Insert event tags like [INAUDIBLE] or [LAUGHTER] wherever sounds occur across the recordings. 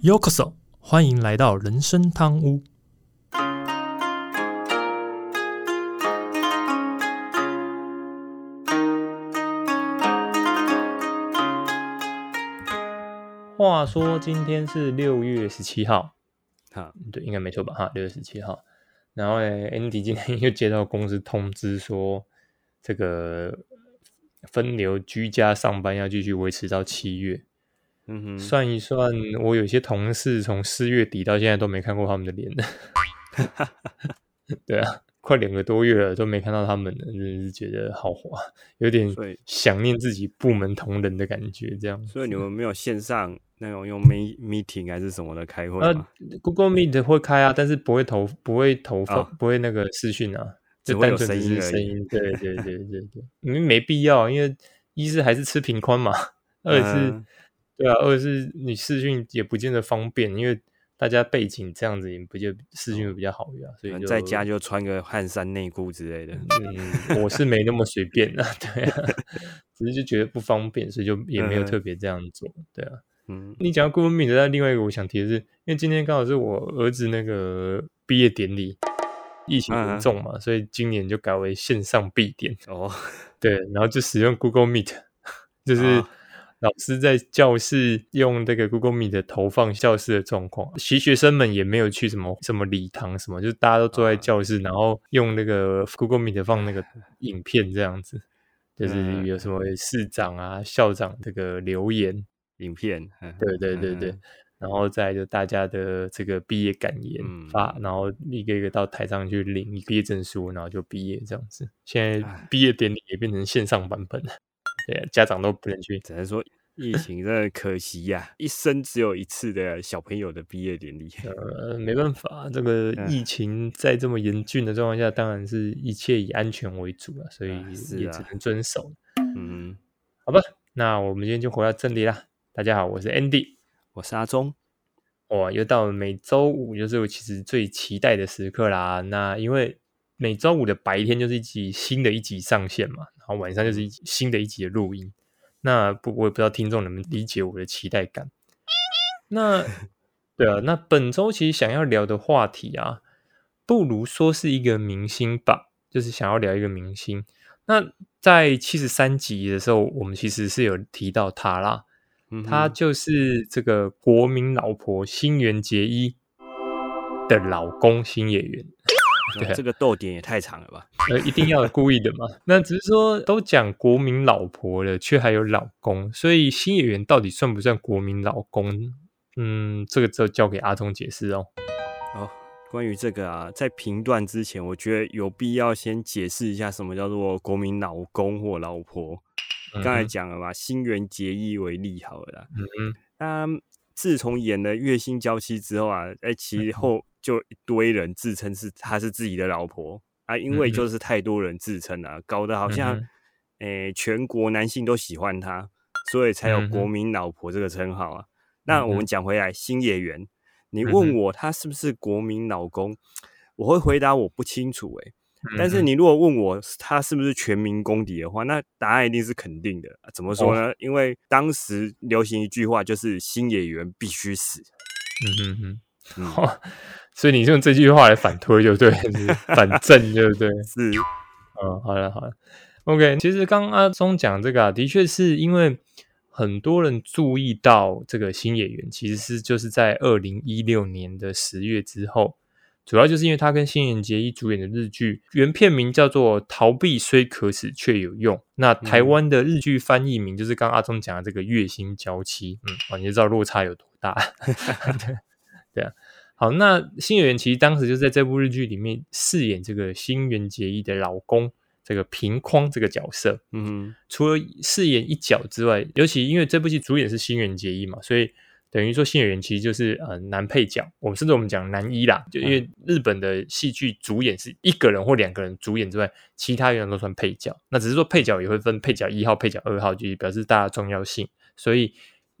Yokoso，欢迎来到人生汤屋。话说今天是六月十七号，哈，对，应该没错吧？哈，六月十七号。然后呢，Andy 今天又接到公司通知说，这个分流居家上班要继续维持到七月。嗯哼，算一算，我有些同事从四月底到现在都没看过他们的脸了。[LAUGHS] 对啊，快两个多月了都没看到他们了，真的是觉得好滑，有点想念自己部门同仁的感觉。这样，所以你们没有线上那种用 Me Meeting 还是什么的开会呃吗？，Google Meet 会开啊，但是不会投，不会投放，啊不会那个视讯啊，就单纯只是声音。对对对对对，因为没必要，因为一是还是吃平宽嘛，[LAUGHS] 二是、嗯对啊，二是你视讯也不见得方便，因为大家背景这样子也不就视讯会比较好呀，所以就在家就穿个汗衫内裤之类的。嗯，我是没那么随便啊，[LAUGHS] 对啊，只是就觉得不方便，所以就也没有嗯特别这样做，对啊。嗯，你讲到 Google Meet，那另外一个我想提的是，因为今天刚好是我儿子那个毕业典礼，疫情严重嘛，所以今年就改为线上闭点，哦，对，然后就使用 Google Meet，[LAUGHS] 就是啊老师在教室用这个 Google Meet 投放教室的状况，其实学生们也没有去什么什么礼堂什么，就是大家都坐在啊教室，然后用那个 Google Meet 放那个 [LAUGHS] 影片这样子，就是嗯有什么市长啊、校长这个留言，影片，嗯对对对对，嗯然后再就大家的这个毕业感言嗯发，然后一个一个到台上去领毕业证书，然后就毕业这样子。现在唉毕业典礼也变成线上版本了，家长都不能去。只能说疫情真的可惜呀、一生只有一次的小朋友的毕业典礼。[LAUGHS] 呃，没办法，这个疫情在这么严峻的状况下，当然是一切以安全为主啊，所以也只能遵守。嗯，好吧，那我们今天就回到正题啦。大家好，我是 Andy。我是阿忠。哇，又到了每周五，就是我其实最期待的时刻啦。那因为每周五的白天就是一集新的一集上线嘛，然后晚上就是一集新的一集的录音。那不，我也不知道听众能不能理解我的期待感。那 [LAUGHS] 对啊，那本周其实想要聊的话题啊，不如说是一个明星吧，就是想要聊一个明星。那在七十三集的时候，我们其实是有提到他啦。嗯哼她就是这个国民老婆新垣结衣的老公新演员，对啊这个逗点也太长了吧？呃，一定要故意的嘛。那只是说都讲国民老婆了，却还有老公，所以新演员到底算不算国民老公？嗯，这个就交给阿忠解释哦。哦，关于这个啊，在评断之前，我觉得有必要先解释一下什么叫做国民老公或老婆。刚才嗯讲了嘛，新垣结衣为例好了啦。嗯嗯他自从演了《月薪娇妻》之后啊，哎、其后就一堆人自称是他是自己的老婆啊，因为就是太多人自称了、搞得好像诶、全国男性都喜欢他，所以才有国民老婆这个称号啊。那我们讲回来，新演员，你嗯问我他是不是国民老公，我会回答我不清楚诶、但是你如果问我他是不是全民公敌的话，那答案一定是肯定的。怎么说哦呢？因为当时流行一句话，就是新演员必须死。嗯哼哼。嗯，哦，所以你用这句话来反推就对 [LAUGHS] 反正对不对？是，嗯，好了好了，OK。其实刚刚阿忠讲这个啊，的确是因为很多人注意到这个新演员，其实是就是在二零一六年的十月之后，主要就是因为他跟新垣结衣主演的日剧，原片名叫做《逃避虽可耻却有用》，那台湾的日剧翻译名就是刚刚阿忠讲的这个《月薪娇妻》，嗯，哦，你就知道落差有多大，对 [LAUGHS] 对啊。好，那新演员其实当时就在这部日剧里面饰演这个新垣结衣的老公，这个平匡这个角色。嗯哼，除了饰演一角之外，尤其因为这部戏主演是新垣结衣嘛，所以等于说新演员其实就是呃男配角，我们甚至我们讲男一啦，就因为日本的戏剧主演是一个人或两个人主演之外，其他人都算配角。那只是说配角也会分配角一号、配角二号，就是表示大家重要性。所以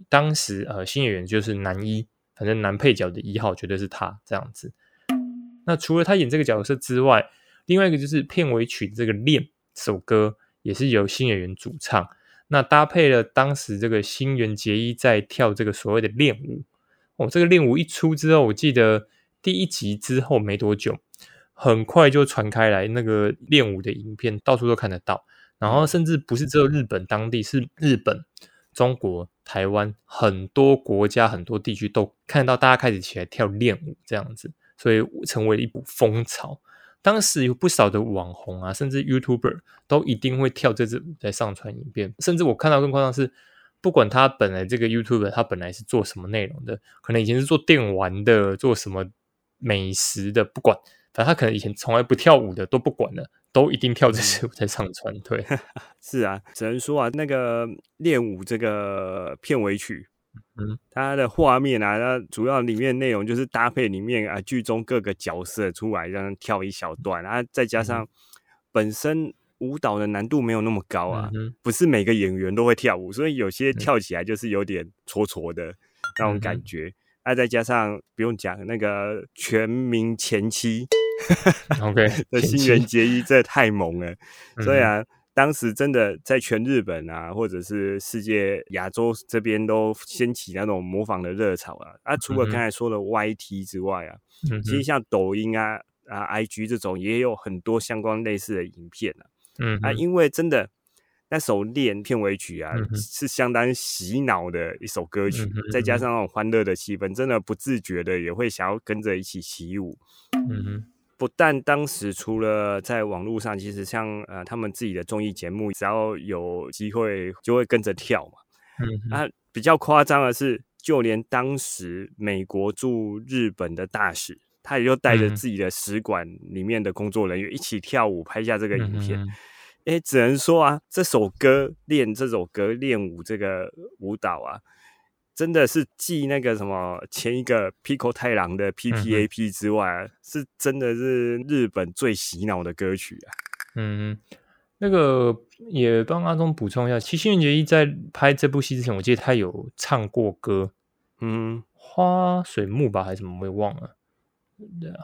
当时呃新演员就是男一，反正男配角的一号绝对是他这样子。那除了他演这个角色之外，另外一个就是片尾曲这个《恋》首歌也是由新演员主唱，那搭配了当时这个新垣结衣在跳这个所谓的恋舞哦，这个练舞一出之后，我记得第一集之后没多久，很快就传开来，那个练舞的影片到处都看得到。然后甚至不是只有日本当地，是日本、中国、台湾很多国家、很多地区都看到大家开始起来跳练舞这样子，所以成为一股风潮。当时有不少的网红啊，甚至 YouTuber 都一定会跳这支舞在上传影片。甚至我看到更夸张是，不管他本来这个 YouTuber 他本来是做什么内容的，可能以前是做电玩的，做什么美食的，不管，反正他可能以前从来不跳舞的都不管了。都一定跳这支舞在上传，对，[LAUGHS] 是啊，只能说啊，那个练舞这个片尾曲，嗯，它的画面啊，它主要里面内容就是搭配里面啊剧中各个角色出来，这样跳一小段，然后再加上本身舞蹈的难度没有那么高啊，不是每个演员都会跳舞，所以有些跳起来就是有点搓搓的那种感觉，那再加上不用讲那个全民前妻。[LAUGHS] OK，[LAUGHS] 那新垣结衣这太猛了，[LAUGHS] 所以啊，当时真的在全日本啊，或者是世界亚洲这边都掀起那种模仿的热潮啊。啊，除了刚才说的 YT 之外啊，其实像抖音啊、啊 IG 这种也有很多相关类似的影片啊。嗯啊，因为真的那首练片尾曲啊，是相当洗脑的一首歌曲，再加上那种欢乐的气氛，真的不自觉的也会想要跟着一起起舞。嗯哼。不但当时除了在网络上，其实像呃他们自己的综艺节目，只要有机会就会跟着跳嘛。嗯，啊，比较夸张的是，就连当时美国驻日本的大使，他也就带着自己的使馆里面的工作人员一起跳舞，拍下这个影片。哎，只能说啊，这首歌练这首歌练舞这个舞蹈啊。真的是继那个什么前一个 Pico 太郎的 P P A P 之外，是真的是日本最洗脑的歌曲啊。嗯，那个也帮阿忠补充一下，其实新垣结衣在拍这部戏之前，我记得他有唱过歌，嗯，花水木吧还是什么，我也忘了。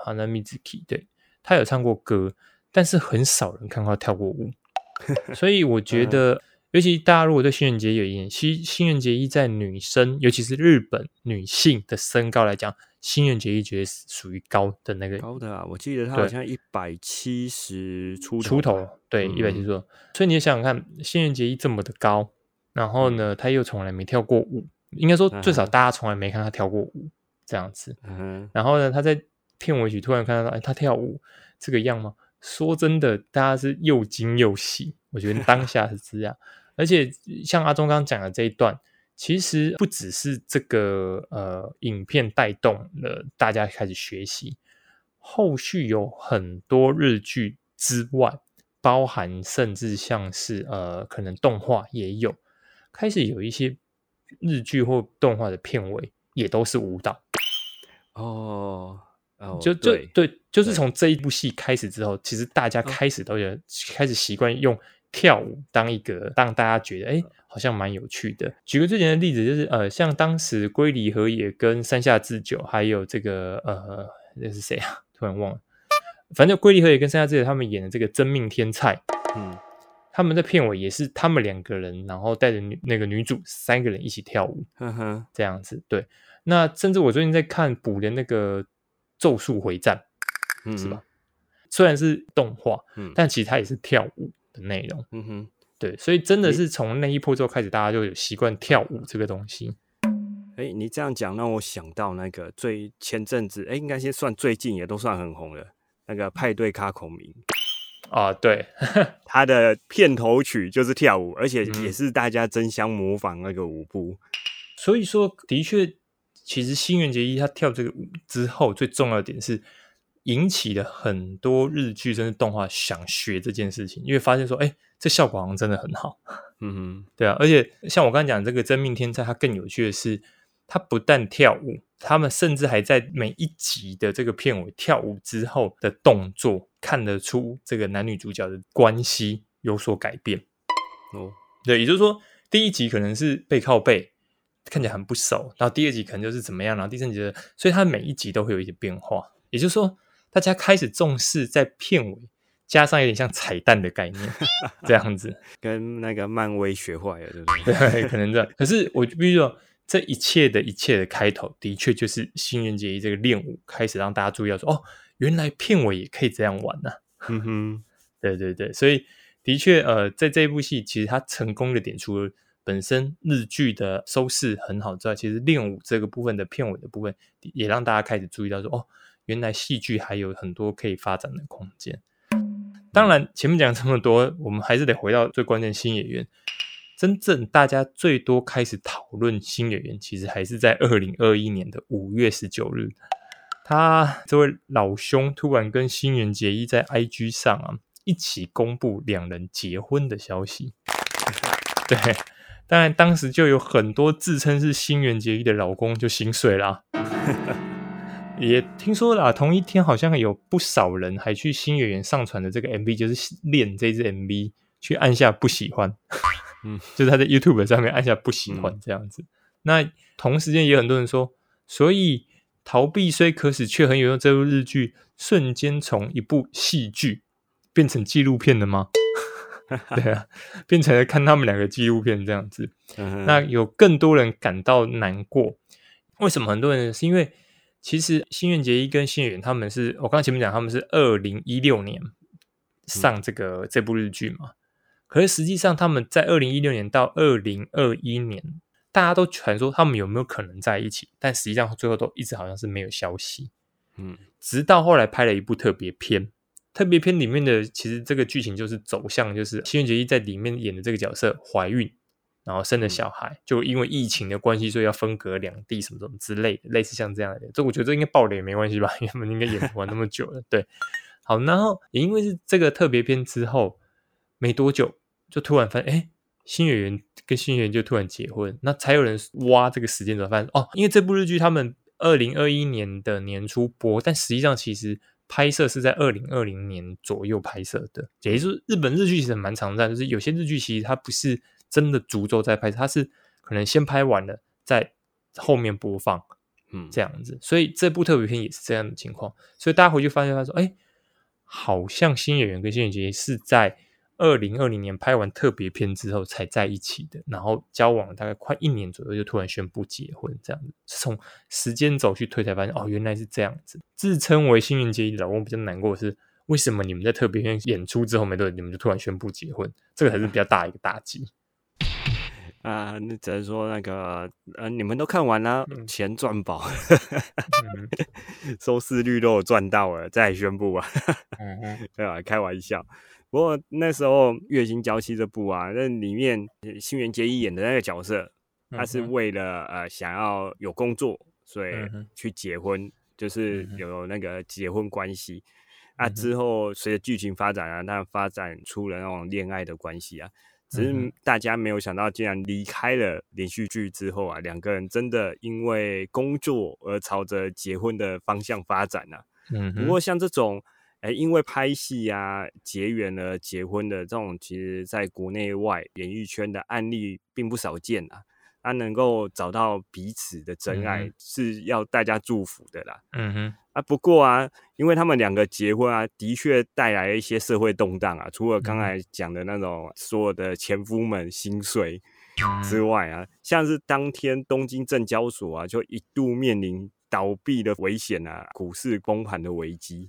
好，那 Mizuki 对他有唱过歌，但是很少人看他跳过舞，[LAUGHS] 所以我觉得。尤其大家如果对新垣结衣有印象，新新垣结衣在女生，尤其是日本女性的身高来讲，新垣结衣绝对是属于高的那个高的啊！我记得她好像一百七十出出头，对，一百七十多。所以你想想看，新垣结衣这么的高，然后呢，她又从来没跳过舞，应该说最少大家从来没看她跳过舞这样子。然后呢，她在片尾曲突然看到，哎，她跳舞这个样吗？说真的，大家是又惊又喜。我觉得当下是这样。而且像阿忠刚刚讲的这一段，其实不只是这个呃影片带动了大家开始学习，后续有很多日剧之外，包含甚至像是呃可能动画也有开始有一些日剧或动画的片尾也都是舞蹈哦，就就对，就是从这一部戏开始之后，其实大家开始都有开始习惯用。跳舞当一个让大家觉得哎，好像蛮有趣的。举个最简单的例子，就是呃，像当时龟梨和也跟山下智久，还有这个呃，那是谁啊？[LAUGHS] 突然忘了。反正龟梨和也跟山下智久他们演的这个《真命天菜》，嗯，他们在片尾也是他们两个人，然后带着女那个女主三个人一起跳舞，呵呵，这样子。对，那甚至我最近在看补的那个《咒术回战》，嗯，是吧？虽然是动画，嗯，但其实它也是跳舞。的内容，嗯哼，对，所以真的是从那一波之后开始，大家就有习惯跳舞这个东西。哎，你这样讲让我想到那个最前阵子，哎，应该先算最近也都算很红了那个派对卡孔明啊，对，[LAUGHS] 他的片头曲就是跳舞，而且也是大家争相模仿那个舞步。所以说，的确，其实新垣结衣他跳这个舞之后，最重要的点是。引起了很多日剧甚至动画想学这件事情，因为发现说，哎，这效果好像真的很好。[LAUGHS] 嗯哼，对啊，而且像我刚才讲这个真命天才，它更有趣的是，它不但跳舞，他们甚至还在每一集的这个片尾跳舞之后的动作，看得出这个男女主角的关系有所改变。哦，对，也就是说，第一集可能是背靠背，看起来很不熟，然后第二集可能就是怎么样，然后第三集的，所以它每一集都会有一些变化。也就是说。大家开始重视在片尾加上有点像彩蛋的概念，这样子，[LAUGHS] 跟那个漫威学坏了，对不对？[LAUGHS] 对，可能这样。可是我必须说，这一切的一切的开头，的确就是新垣结衣这个练舞开始让大家注意到说，哦，原来片尾也可以这样玩呢。嗯哼，[LAUGHS] 对对对，所以的确，呃，在这一部戏，其实它成功的点，除了本身日剧的收视很好之外，其实练舞这个部分的片尾的部分，也让大家开始注意到说，哦，原来戏剧还有很多可以发展的空间。当然，前面讲这么多，我们还是得回到最关键新演员。真正大家最多开始讨论新演员，其实还是在二零二一年的五月十九日，他这位老兄突然跟新垣结衣在 IG 上啊一起公布两人结婚的消息。[LAUGHS] 对，当然当时就有很多自称是新垣结衣的老公就心碎了。[LAUGHS] 也听说了，同一天好像有不少人还去新演员上传的这个 MV，就是练这支 MV，去按下不喜欢，嗯，[LAUGHS] 就是他在 YouTube 上面按下不喜欢这样子。那同时间也有很多人说，所以逃避虽可耻却很有用，这部日剧瞬间从一部戏剧变成纪录片了吗？[LAUGHS] 对啊，变成了看他们两个纪录片这样子。那有更多人感到难过，为什么？很多人是因为。其实新垣结衣跟新演员他们是我刚刚前面讲他们是二零一六年上这个这部日剧嘛，可是实际上他们在二零一六年到二零二一年，大家都传说他们有没有可能在一起，但实际上最后都一直好像是没有消息。嗯，直到后来拍了一部特别片，特别片里面的其实这个剧情就是走向就是新垣结衣在里面演的这个角色怀孕。然后生了小孩，就因为疫情的关系，所以要分隔两地，什么什么之类的，类似像这样的。这我觉得这应该爆雷也没关系吧，[LAUGHS] 因为他们应该演不完那么久了。对，[LAUGHS] 好，然后也因为是这个特别篇之后没多久，就突然发现，哎，新演员跟新演员就突然结婚，那才有人挖这个时间轴，发现哦，因为这部日剧他们二零二一年的年初播，但实际上其实拍摄是在二零二零年左右拍摄的。也就是日本日剧其实蛮常在，就是有些日剧其实它不是。真的逐周在拍，他是可能先拍完了，在后面播放，嗯，这样子。所以这部特别片也是这样的情况。所以大家回去发现，他说：“哎，好像新演员跟新演员是在二零二零年拍完特别片之后才在一起的，然后交往大概快一年左右，就突然宣布结婚，这样子。从时间轴去推，才发现哦，原来是这样子。自称为新垣结衣老公比较难过的是，为什么你们在特别片演出之后没多久，你们就突然宣布结婚？这个才是比较大一个打击。”啊，那只能说那个，呃，你们都看完了，钱赚饱，收视率都有赚到了，再宣布啊，[LAUGHS] 对吧？开玩笑。不过那时候《月薪娇妻》这部啊，那里面新垣结衣演的那个角色，他是为了呃想要有工作，所以去结婚，就是有那个结婚关系。啊，之后随着剧情发展啊，那发展出了那种恋爱的关系啊。只是大家没有想到，竟然离开了连续剧之后啊，两个人真的因为工作而朝着结婚的方向发展啊。嗯，不过像这种，哎，因为拍戏啊结缘而结婚的这种，其实在国内外演艺圈的案例并不少见啊。他能够找到彼此的真爱，是要大家祝福的啦。嗯哼，啊，不过啊，因为他们两个结婚啊，的确带来了一些社会动荡啊。除了刚才讲的那种所有的前夫们心碎之外啊，像是当天东京证交所啊，就一度面临倒闭的危险啊，股市崩盘的危机。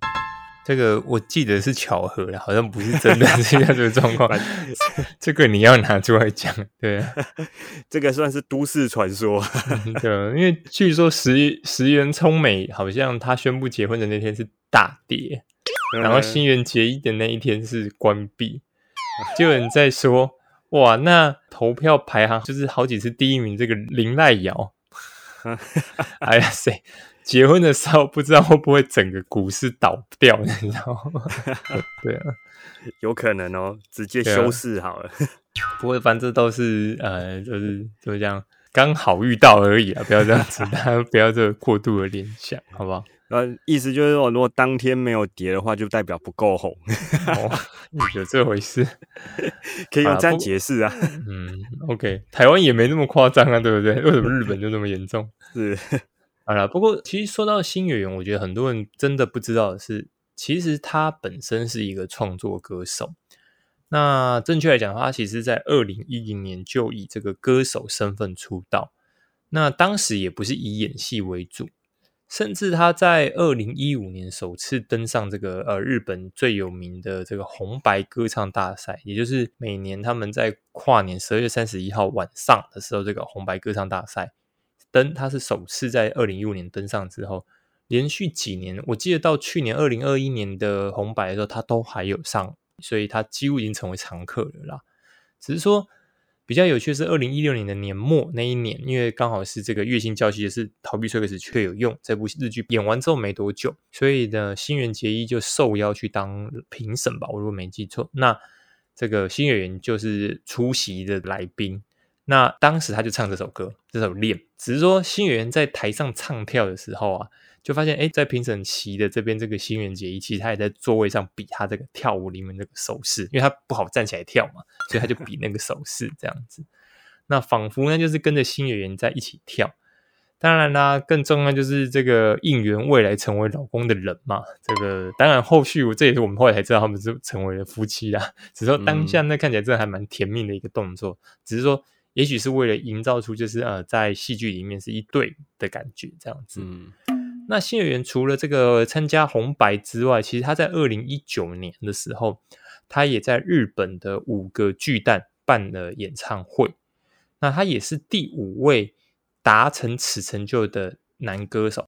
这个我记得是巧合的，好像不是真的 [LAUGHS] 这个状况。[LAUGHS] 这个你要拿出来讲，对，[LAUGHS] 这个算是都市传说。对，因为据说石石原聪美好像他宣布结婚的那天是大跌，然后新垣结衣的那一天是关闭。就有人在说，哇，那投票排行就是好几次第一名这个林濑瑶，哎呀塞！结婚的时候不知道会不会整个股市倒掉，你知道吗？[LAUGHS] 对啊，有可能哦，直接休市好了。[LAUGHS] 不过反正都是呃，就是就这样，刚好遇到而已啊，不要这样子，[LAUGHS] 大家不要这个过度的联想，好不好？呃，意思就是说，如果当天没有跌的话，就代表不够红。有这回事？可以用这样解释啊。嗯，OK，台湾也没那么夸张啊，对不对？为什么日本就那么严重？是。好了，不过其实说到新演员，我觉得很多人真的不知道的是，其实他本身是一个创作歌手。那正确来讲的话，他其实在二零一零年就以这个歌手身份出道。那当时也不是以演戏为主，甚至他在二零一五年首次登上这个呃日本最有名的这个红白歌唱大赛，也就是每年他们在跨年十二月三十一号晚上的时候，这个红白歌唱大赛登，他是首次在二零一五年登上之后，连续几年，我记得到去年二零二一年的红白的时候，他都还有上，所以他几乎已经成为常客了啦。只是说。比较有趣的是，二零一六年的年末那一年，因为刚好是这个月薪娇妻也是逃避税克时却有用这部日剧演完之后没多久，所以呢，新垣结衣就受邀去当评审吧，我如果没记错，那这个新演员就是出席的来宾，那当时他就唱这首歌，这首恋，只是说新演员在台上唱跳的时候啊。就发现，哎，在评审席的这边，这个新垣结衣其实他也在座位上比他这个跳舞里面那个手势，因为他不好站起来跳嘛，所以他就比那个手势这样子。那仿佛呢，就是跟着新演员在一起跳。当然啦，更重要就是这个应援未来成为老公的人嘛。这个当然后续，这也是我们后来才知道他们是成为了夫妻啦。只是说当下那看起来真的还蛮甜蜜的一个动作，只是说也许是为了营造出就是呃在戏剧里面是一对的感觉这样子。那新演员除了这个参加红白之外，其实他在二零一九年的时候，他也在日本的五个巨蛋办了演唱会。那他也是第五位达成此成就的男歌手。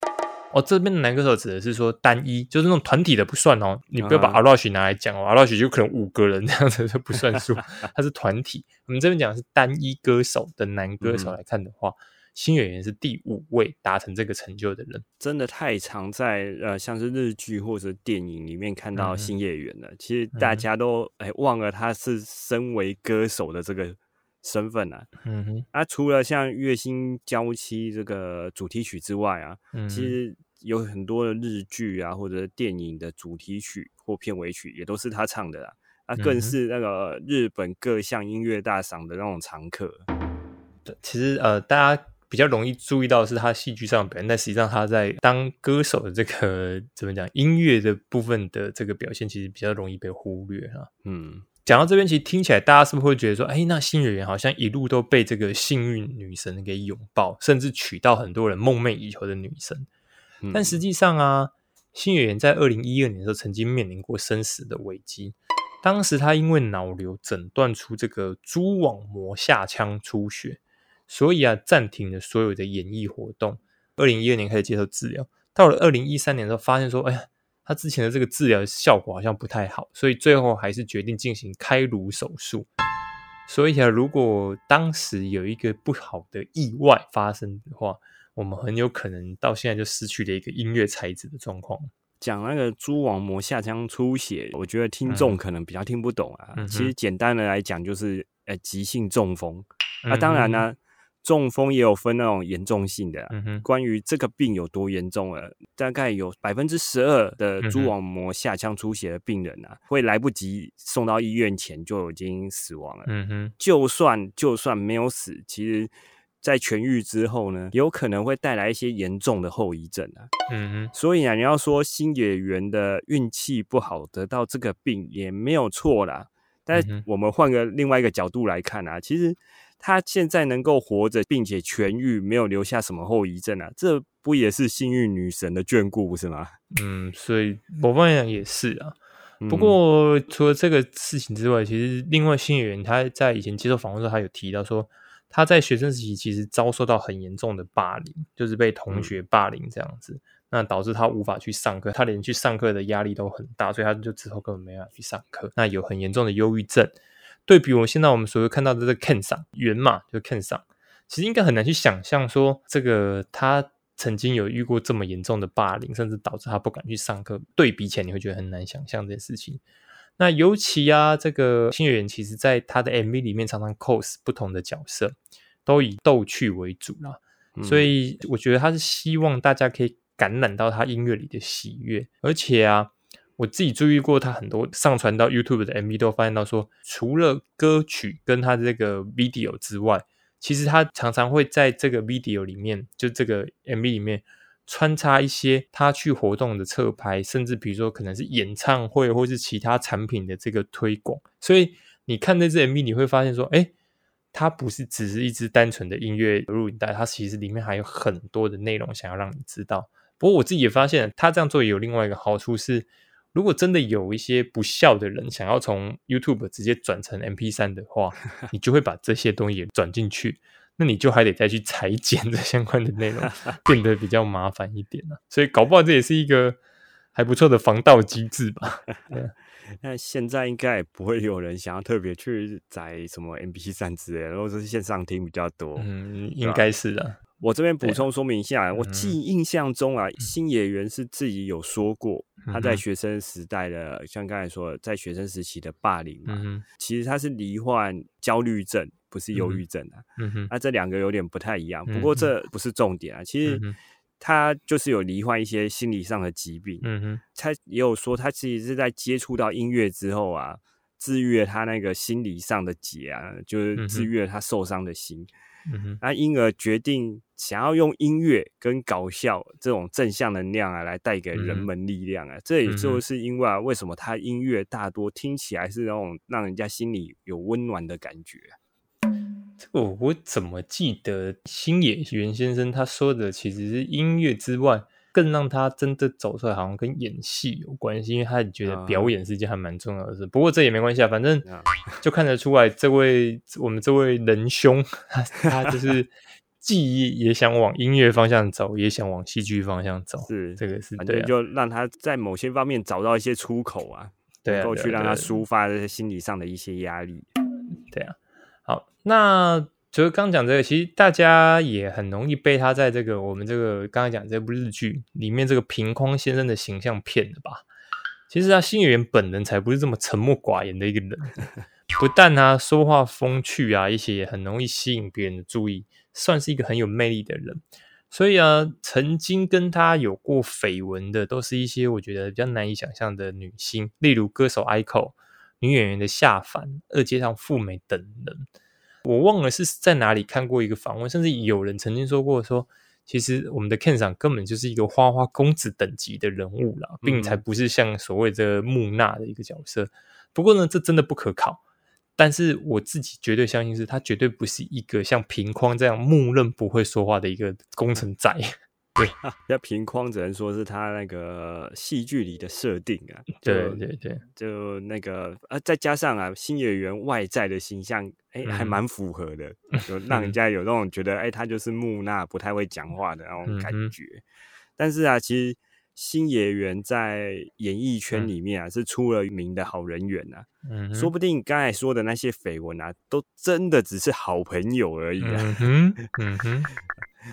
哦，这边的男歌手指的是说单一，就是那种团体的不算哦。你不要把阿拉许拿来讲哦，阿拉许就可能五个人这样子就不算数，[LAUGHS] 他是团体。我们这边讲的是单一歌手的男歌手来看的话。新演员是第五位达成这个成就的人，真的太常在呃，像是日剧或者电影里面看到新演员了。其实大家都哎忘了他是身为歌手的这个身份啊。嗯哼，啊，除了像《月薪娇妻》这个主题曲之外啊，其实有很多的日剧啊或者电影的主题曲或片尾曲也都是他唱的啦。啊，更是那个日本各项音乐大赏的那种常客。对，其实呃，大家。比较容易注意到是他戏剧上的表现，但实际上他在当歌手的这个怎么讲音乐的部分的这个表现，其实比较容易被忽略啊。嗯，讲到这边，其实听起来大家是不是会觉得说，哎，那新演员好像一路都被这个幸运女神给拥抱，甚至娶到很多人梦寐以求的女神？但实际上啊，新演员在二零一二年的时候曾经面临过生死的危机，当时他因为脑瘤诊断出这个蛛网膜下腔出血。所以啊，暂停了所有的演艺活动。二零一二年开始接受治疗，到了二零一三年的时候，发现说，哎呀，他之前的这个治疗效果好像不太好，所以最后还是决定进行开颅手术。所以啊，如果当时有一个不好的意外发生的话，我们很有可能到现在就失去了一个音乐才子的状况。讲那个蛛网膜下腔出血，我觉得听众可能比较听不懂啊。其实简单的来讲，就是呃急性中风。那当然呢。中风也有分那种严重性的，关于这个病有多严重了，大概有百分之十二的蛛网膜下腔出血的病人啊，会来不及送到医院前就已经死亡了。嗯哼，就算就算没有死，其实在痊愈之后呢，有可能会带来一些严重的后遗症啊。嗯哼，所以啊，你要说新演员的运气不好得到这个病也没有错啦。但我们换个另外一个角度来看啊，其实。他现在能够活着，并且痊愈，没有留下什么后遗症啊，这不也是幸运女神的眷顾，不是吗？嗯，所以我方面讲也是啊。不过除了这个事情之外，其实另外新演员他在以前接受访问时候，他有提到说，他在学生时期其实遭受到很严重的霸凌，就是被同学霸凌这样子，那导致他无法去上课，他连去上课的压力都很大，所以他就之后根本没法去上课，那有很严重的忧郁症。对比我现在我们所谓看到的这个 Ken 上圆嘛，就 Ken 上，其实应该很难去想象说这个他曾经有遇过这么严重的霸凌，甚至导致他不敢去上课。对比起来，你会觉得很难想象这件事情。那尤其啊，这个新演员其实在他的 MV 里面常常 cos 不同的角色，都以逗趣为主啦。所以我觉得他是希望大家可以感染到他音乐里的喜悦，而且啊。我自己注意过，他很多上传到 YouTube 的 MV 都发现到说，除了歌曲跟他的这个 video 之外，其实他常常会在这个 video 里面，就这个 MV 里面穿插一些他去活动的侧拍，甚至比如说可能是演唱会或是其他产品的这个推广。所以你看这支 MV，你会发现说，哎。它不是只是一支单纯的音乐录影带，它其实里面还有很多的内容想要让你知道。不过我自己也发现，他这样做也有另外一个好处是，如果真的有一些不孝的人想要从 YouTube 直接转成 MP 三的话，[LAUGHS] 你就会把这些东西转进去，那你就还得再去裁剪这相关的内容，变得比较麻烦一点了。所以搞不好这也是一个还不错的防盗机制吧。[LAUGHS] 那现在应该也不会有人想要特别去载什么 MP 三之类，或者是线上听比较多。嗯，应该是的。我这边补充说明一下，我记印象中啊，新演员是自己有说过，他在学生时代的，像刚才说，在学生时期的霸凌嘛，其实他是罹患焦虑症，不是忧郁症啊。嗯哼，那这两个有点不太一样，不过这不是重点啊。其实他就是有罹患一些心理上的疾病。嗯哼，他也有说，他其实是在接触到音乐之后啊，治愈了他那个心理上的结啊，就是治愈了他受伤的心。嗯哼，那因而决定想要用音乐跟搞笑这种正向能量啊，来带给人们力量啊。这也就是因为啊，为什么他音乐大多听起来是那种让人家心里有温暖的感觉。这个我怎么记得星野源先生他说的，其实是音乐之外。更让他真的走出来，好像跟演戏有关系，因为他觉得表演是一件还蛮重要的事。不过这也没关系啊，反正 [LAUGHS] 就看得出来，这位我们这位仁兄，他他就是 [LAUGHS] 记忆也想往音乐方向走，也想往戏剧方向走。是这个是，对，就让他在某些方面找到一些出口啊，能够去让他抒发这些心理上的一些压力。对啊，好，那。就是刚讲这个，其实大家也很容易被他在这个我们这个刚才讲这部日剧里面这个平匡先生的形象骗了吧？其实他新演员本人才不是这么沉默寡言的一个人，[LAUGHS] 不但他说话风趣啊，一些也很容易吸引别人的注意，算是一个很有魅力的人。所以啊，曾经跟他有过绯闻的，都是一些我觉得比较难以想象的女星，例如歌手 ICO、女演员的下凡、二阶上富美等人。我忘了是在哪里看过一个访问，甚至有人曾经说过，说其实我们的 Ken 上根本就是一个花花公子等级的人物了，并才不是像所谓的木讷的一个角色。不过呢，这真的不可靠。但是我自己绝对相信，是他绝对不是一个像平匡这样木讷不会说话的一个工程仔。对，[LAUGHS] 要平框只能说是他那个戏剧里的设定啊。对对对，就那个啊，再加上啊，新演员外在的形象，哎，还蛮符合的，就让人家有那种觉得，哎，他就是木讷、不太会讲话的那种感觉。但是啊，其实新演员在演艺圈里面啊，是出了名的好人缘呐。嗯，说不定刚才说的那些绯闻啊，都真的只是好朋友而已啊。嗯哼。[LAUGHS]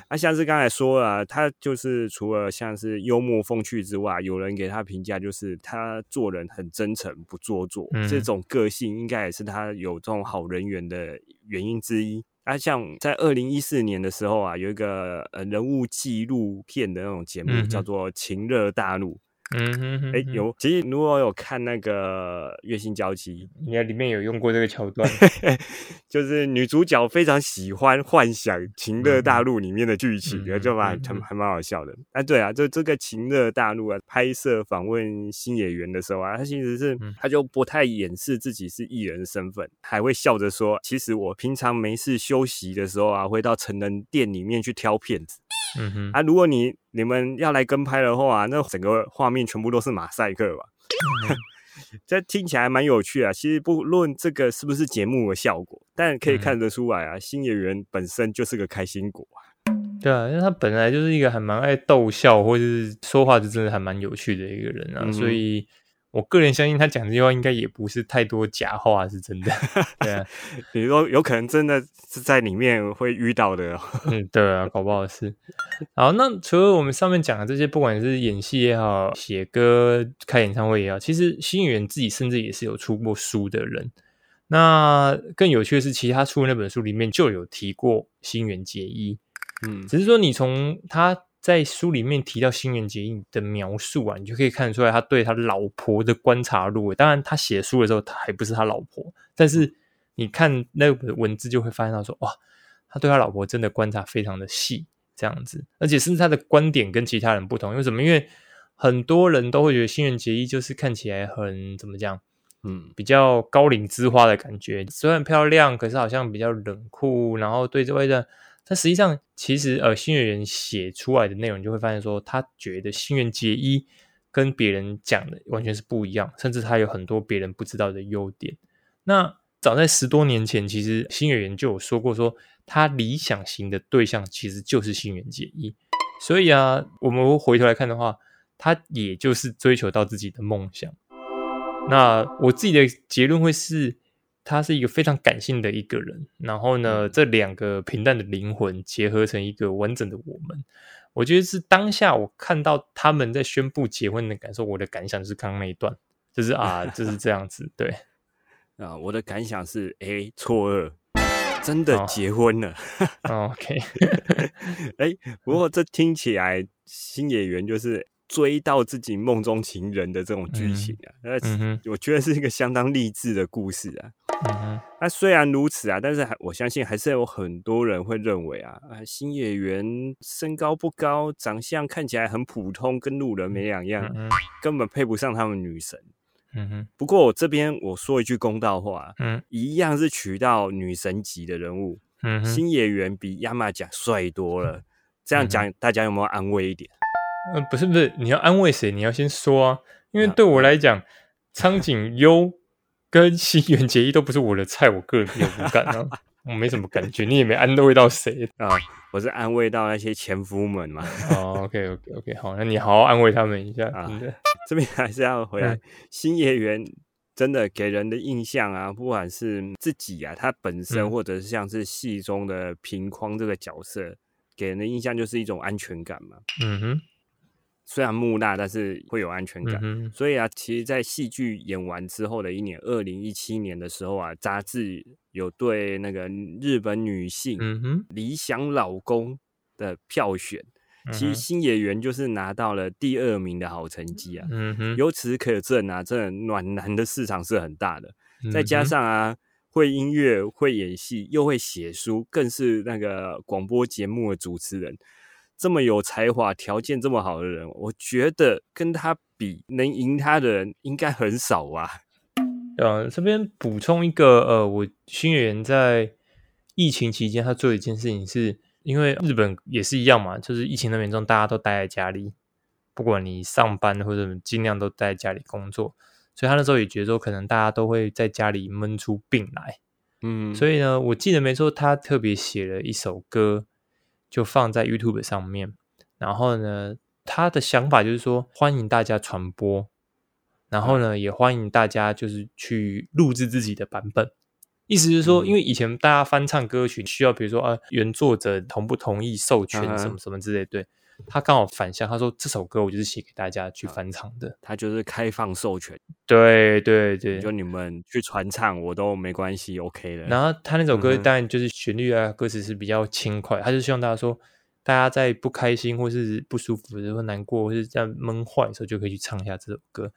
啊，像是刚才说了，他就是除了像是幽默风趣之外，有人给他评价就是他做人很真诚，不做作，这种个性应该也是他有这种好人缘的原因之一。啊，像在二零一四年的时候啊，有一个呃人物纪录片的那种节目，叫做《情热大陆》。嗯哼哼，哎有，其实如果有看那个《月薪娇妻》，应该里面有用过这个桥段，[LAUGHS] 就是女主角非常喜欢幻想《情乐大陆》里面的剧情，就蛮还还蛮好笑的。啊，对啊，就这个《情乐大陆》啊，拍摄访问新演员的时候啊，他其实是他就不太掩饰自己是艺人身份，还会笑着说：“其实我平常没事休息的时候啊，会到成人店里面去挑片子。”嗯哼，啊，如果你你们要来跟拍的话，那整个画面全部都是马赛克吧？[LAUGHS] 这听起来蛮有趣啊。其实不论这个是不是节目的效果，但可以看得出来啊，新演员本身就是个开心果啊。对啊，因为他本来就是一个还蛮爱逗笑，或者是说话就真的还蛮有趣的一个人啊，所以。我个人相信他讲这句话应该也不是太多假话，是真的。[LAUGHS] 对啊，你说有可能真的是在里面会遇到的。嗯，对啊，搞不好是。好，那除了我们上面讲的这些，不管是演戏也好，写歌、开演唱会也好，其实新演员自己甚至也是有出过书的人。那更有趣的是，其他出的那本书里面就有提过新垣结衣。嗯，只是说你从他。在书里面提到新垣结衣的描述啊，你就可以看得出来他对他老婆的观察路当然，他写书的时候他还不是他老婆，但是你看那个文字就会发现到说，哇，他对他老婆真的观察非常的细，这样子，而且甚至他的观点跟其他人不同。为什么？因为很多人都会觉得新垣结衣就是看起来很怎么讲，嗯，比较高岭之花的感觉，虽然漂亮，可是好像比较冷酷，然后对这位的，但实际上其实呃，新月圆写出来的内容就会发现说，他觉得新垣结衣跟别人讲的完全是不一样，甚至他有很多别人不知道的优点。那早在十多年前，其实新月圆就有说过，说他理想型的对象其实就是新垣结衣。所以啊，我们回头来看的话，他也就是追求到自己的梦想。那我自己的结论会是，他是一个非常感性的一个人。然后呢，这两个平淡的灵魂结合成一个完整的我们。我觉得是当下我看到他们在宣布结婚的感受，我的感想是刚刚那一段，就是啊，就是这样子。对 [LAUGHS] 啊，我的感想是，哎，错愕，真的结婚了。[LAUGHS] OK，哎，不过这听起来新演员就是。追到自己梦中情人的这种剧情啊，那我觉得是一个相当励志的故事啊。那虽然如此啊，但是还我相信还是有很多人会认为啊，啊新演员身高不高，长相看起来很普通，跟路人没两样，根本配不上他们女神。嗯哼。不过我这边我说一句公道话，嗯，一样是娶到女神级的人物，嗯，新演员比亚马甲帅多了。这样讲，大家有没有安慰一点？呃，不是不是，你要安慰谁？你要先说啊，因为对我来讲，苍井优跟新垣结衣都不是我的菜，我个人也无感啊，我没什么感觉，你也没安慰到谁啊，我是安慰到那些前夫们嘛。哦，OK OK OK，好，那你好好安慰他们一下啊。这边还是要回来，新演员真的给人的印象啊，不管是自己啊，他本身，或者是像是戏中的平匡这个角色，给人的印象就是一种安全感嘛。嗯哼。虽然木讷，但是会有安全感。所以啊，其实，在戏剧演完之后的一年，二零一七年的时候啊，杂志有对那个日本女性理想老公的票选，其实新演员就是拿到了第二名的好成绩啊。由此可证啊，这暖男的市场是很大的。再加上啊，会音乐、会演戏、又会写书，更是那个广播节目的主持人。这么有才华、条件这么好的人，我觉得跟他比，能赢他的人应该很少吧？[LAUGHS] 呃，这边补充一个，呃，我新源在疫情期间，他做一件事情，是因为日本也是一样嘛，就是疫情那么严重，大家都待在家里，不管你上班或者尽量都待在家里工作，所以他那时候也觉得说，可能大家都会在家里闷出病来，嗯，所以呢，我记得没错，他特别写了一首歌。就放在 YouTube 上面，然后呢，他的想法就是说，欢迎大家传播，然后呢，也欢迎大家就是去录制自己的版本。意思是说，因为以前大家翻唱歌曲需要，比如说啊，原作者同不同意授权什么什么之类，对。他刚好反向，他说这首歌我就是写给大家去翻唱的，他就是开放授权，对对对，就你们去传唱我都没关系，OK 的。然后他那首歌当然就是旋律啊，歌词是比较轻快，他就希望大家说，大家在不开心或是不舒服或者、难过或是这样闷坏的时候，就可以去唱一下这首歌。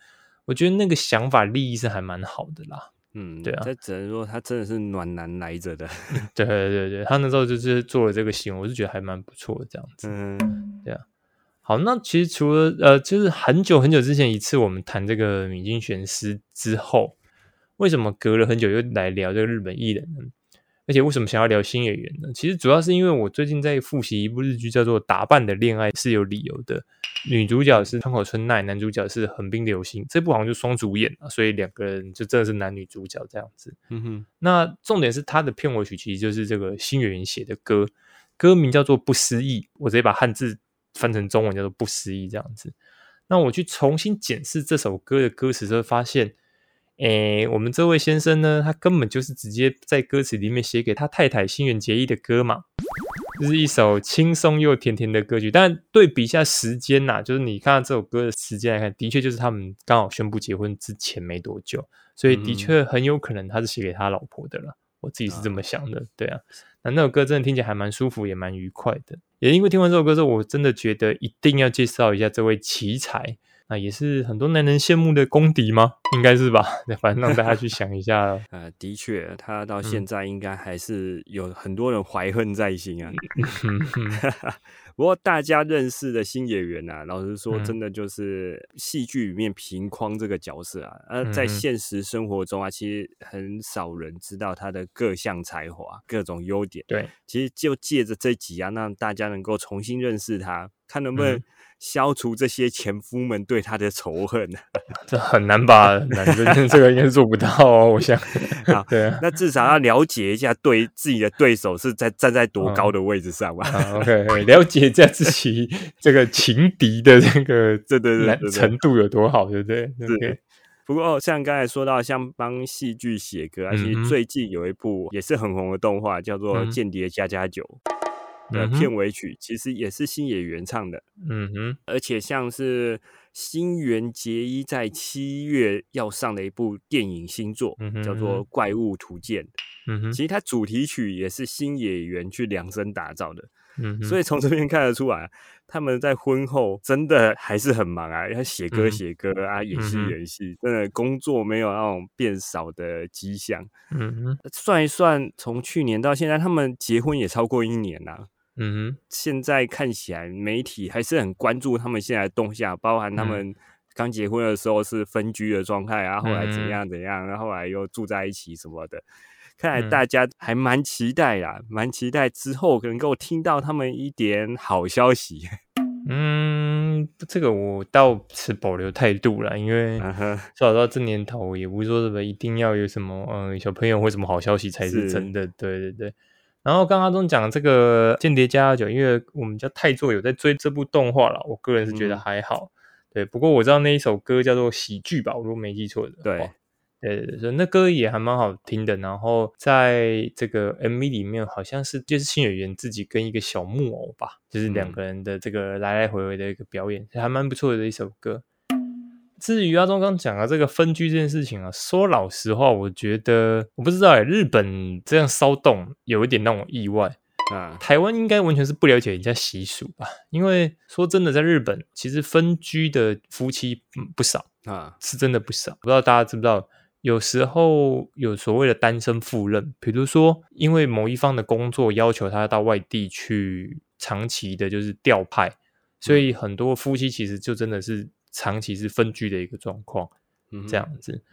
我觉得那个想法利益是还蛮好的啦。嗯，对啊，这只能说他真的是暖男来着的。[LAUGHS] 对对对，他那时候就是做了这个行为，我是觉得还蛮不错的这样子。嗯，对啊。好，那其实除了呃，就是很久很久之前一次我们谈这个米津玄师之后，为什么隔了很久又来聊这个日本艺人呢？而且为什么想要聊新演员呢？其实主要是因为我最近在复习一部日剧，叫做《打扮的恋爱》，是有理由的。女主角是川口春奈，男主角是横滨流星，这部好像就双主演啊，所以两个人就真的是男女主角这样子。嗯哼，那重点是他的片尾曲其实就是这个新演员写的歌，歌名叫做《不思议》，我直接把汉字翻成中文叫做《不思议》这样子。那我去重新检视这首歌的歌词，之后发现。诶，我们这位先生呢，他根本就是直接在歌词里面写给他太太新垣结衣的歌嘛，就是一首轻松又甜甜的歌曲。但对比一下时间呐，就是你看到这首歌的时间来看，的确就是他们刚好宣布结婚之前没多久，所以的确很有可能他是写给他老婆的了。我自己是这么想的，对啊。那那首歌真的听起来还蛮舒服，也蛮愉快的。也因为听完这首歌之后，我真的觉得一定要介绍一下这位奇才。那也是很多男人羡慕的公敌吗？应该是吧。[LAUGHS] 反正让大家去 [LAUGHS] 想一下。呃，的确，他到现在应该还是有很多人怀恨在心啊。[LAUGHS] 不过大家认识的新演员啊，老实说，真的就是戏剧里面平匡这个角色啊。呃，在现实生活中啊，其实很少人知道他的各项才华、各种优点。对，其实就借着这集啊，让大家能够重新认识他，看能不能。消除这些前夫们对他的仇恨，[LAUGHS] 这很难吧？男生这个应该做不到哦，我想。[LAUGHS] 啊，对，那至少要了解一下对自己的对手是在站在多高的位置上吧。OK，了解一下自己这个情敌的这个 [LAUGHS] 这的程度有多好，对不对。不过像刚才说到，像帮戏剧写歌，而且最近有一部也是很红的动画，叫做《间谍加加酒》。的片尾曲其实也是星野原唱的，嗯哼，而且像是新垣结衣在七月要上的一部电影新作，叫做《怪物图鉴》，嗯哼，其实它主题曲也是星野原去量身打造的，嗯，所以从这边看得出来，他们在婚后真的还是很忙啊，要写歌写歌啊，演戏演戏，真的工作没有那种变少的迹象，嗯哼，算一算，从去年到现在，他们结婚也超过一年了。嗯哼，现在看起来媒体还是很关注他们现在动向，包含他们刚结婚的时候是分居的状态啊，后来怎样怎样，然后来又住在一起什么的。看来大家还蛮期待啦，蛮期待之后能够听到他们一点好消息。[LAUGHS] 嗯，这个我倒持保留态度了，因为说到这年头，也不是说什么一定要有什么嗯小朋友或什么好消息才是真的。对对对。然后刚刚中讲这个《间谍加加酒》，因为我们家泰座有在追这部动画了，我个人是觉得还好。对，不过我知道那一首歌叫做《喜剧》吧，我如果没记错的。对，对对对，那歌也还蛮好听的。然后在这个 MV 里面，好像是就是新演员自己跟一个小木偶吧，就是两个人的这个来来回回的一个表演，还蛮不错的一首歌。至于阿忠刚讲的这个分居这件事情啊，说老实话，我觉得我不知道哎，日本这样骚动有一点让我意外啊。台湾应该完全是不了解人家习俗吧？因为说真的，在日本其实分居的夫妻不少啊，是真的不少。不知道大家知不知道，有时候有所谓的单身赴任，比如说因为某一方的工作要求他到外地去长期的，就是调派，所以很多夫妻其实就真的是。长期是分居的一个状况，这样子。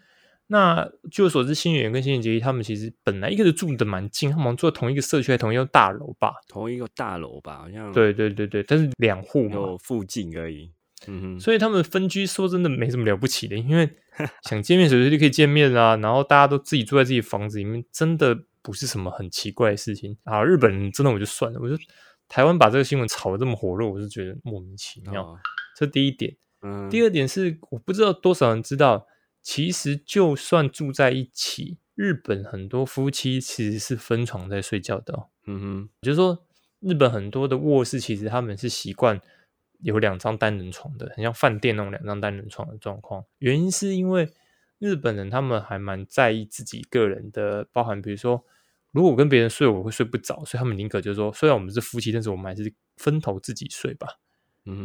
那据我所知，新演员跟新垣结衣他们其实本来一个是住的蛮近，他们住同一个社区，同一个大楼吧，同一个大楼吧，好像。对对对对，但是两户嘛，附近而已。嗯哼，所以他们分居说真的没什么了不起的，因为 [LAUGHS] 想见面随时就可以见面啊，然后大家都自己住在自己房子里面，真的不是什么很奇怪的事情啊。日本真的我就算了，我就台湾把这个新闻炒得这么火热，我是觉得莫名其妙。这第一点。第二点是，我不知道多少人知道，其实就算住在一起，日本很多夫妻其实是分床在睡觉的。嗯哼，就是说，日本很多的卧室其实他们是习惯有两张单人床的，很像饭店那种两张单人床的状况。原因是因为日本人他们还蛮在意自己个人的，包含比如说，如果我跟别人睡，我会睡不着，所以他们宁可就是说，虽然我们是夫妻，但是我们还是分头自己睡吧。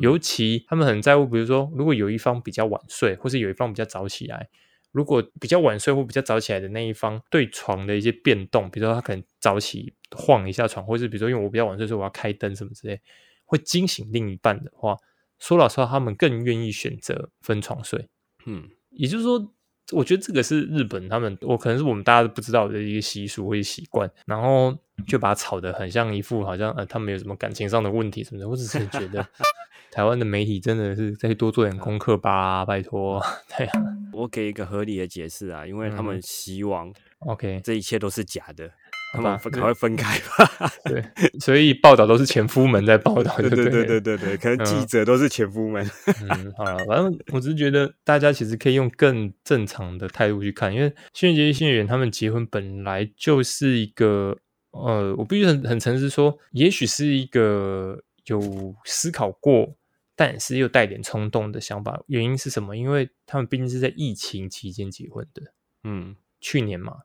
尤其他们很在乎，比如说，如果有一方比较晚睡，或是有一方比较早起来，如果比较晚睡或比较早起来的那一方对床的一些变动，比如说他可能早起晃一下床，或是比如说因为我比较晚睡，所以我要开灯什么之类，会惊醒另一半的话，说老实话，他们更愿意选择分床睡。嗯，也就是说。我觉得这个是日本他们，我可能是我们大家都不知道的一个习俗或者习惯，然后就把它炒得很像一副好像呃他们有什么感情上的问题什么的，我只是觉得 [LAUGHS] 台湾的媒体真的是再多做点功课吧，拜托。对啊，我给一个合理的解释啊，因为他们希望 OK 这一切都是假的。他们赶快分开吧。对，所以报道都是前夫们在报道。[LAUGHS] 对对对对对对，可能记者都是前夫们。[LAUGHS] 嗯，好了，反正我只是觉得大家其实可以用更正常的态度去看，因为新垣结衣、新演员他们结婚本来就是一个，呃，我必须很很诚实说，也许是一个有思考过，但是又带点冲动的想法。原因是什么？因为他们毕竟是在疫情期间结婚的。嗯，去年嘛。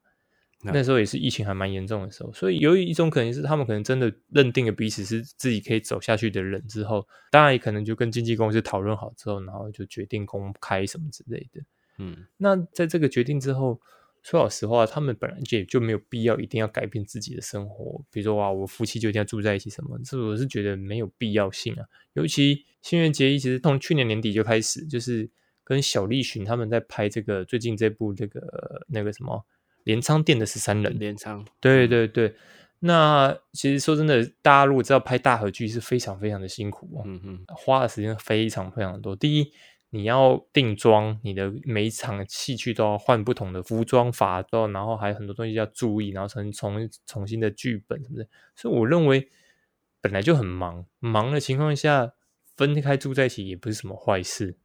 那时候也是疫情还蛮严重的时候，所以由于一种可能是他们可能真的认定了彼此是自己可以走下去的人之后，当然也可能就跟经纪公司讨论好之后，然后就决定公开什么之类的。嗯，那在这个决定之后，说老实话，他们本来就就没有必要一定要改变自己的生活，比如说哇，我夫妻就一定要住在一起什么，这我是觉得没有必要性啊。尤其新垣结衣其实从去年年底就开始，就是跟小栗旬他们在拍这个最近这部这个那个什么。镰仓店的十三人，镰仓，对对对。那其实说真的，大家如果知道拍大合剧是非常非常的辛苦哦，嗯嗯，花的时间非常非常多。第一，你要定妆，你的每一场戏剧都要换不同的服装法，都然后还有很多东西要注意，然后重重重新的剧本什么的。所以我认为本来就很忙，忙的情况下分开住在一起也不是什么坏事，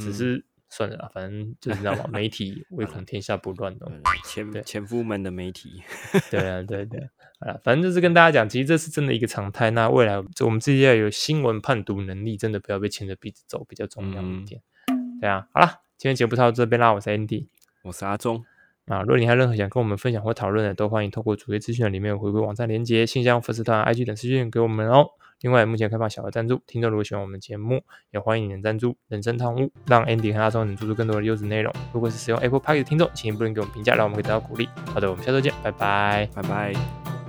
只是。算了，反正就是知道嘛，媒体唯恐天下不乱的。[LAUGHS] 前前夫们的媒体，对啊，对对啊，反正就是跟大家讲，其实这是真的一个常态。那未来我们自己要有新闻判读能力，真的不要被牵着鼻子走，比较重要一点。对啊，好了，今天节目到这边啦，我是 Andy，我是阿忠。啊，如果你还有任何想跟我们分享或讨论的，都欢迎透过主页资讯里面有回归网站连接、信箱、粉丝团、IG 等资讯给我们哦。另外，目前开放小额赞助，听众如果喜欢我们节目，也欢迎点赞助，人生汤屋，让 Andy 和阿松能做出更多的优质内容。如果是使用 Apple Pay 的听众，请不能给我们评价，让我们可以得到鼓励。好的，我们下周见，拜拜，拜拜。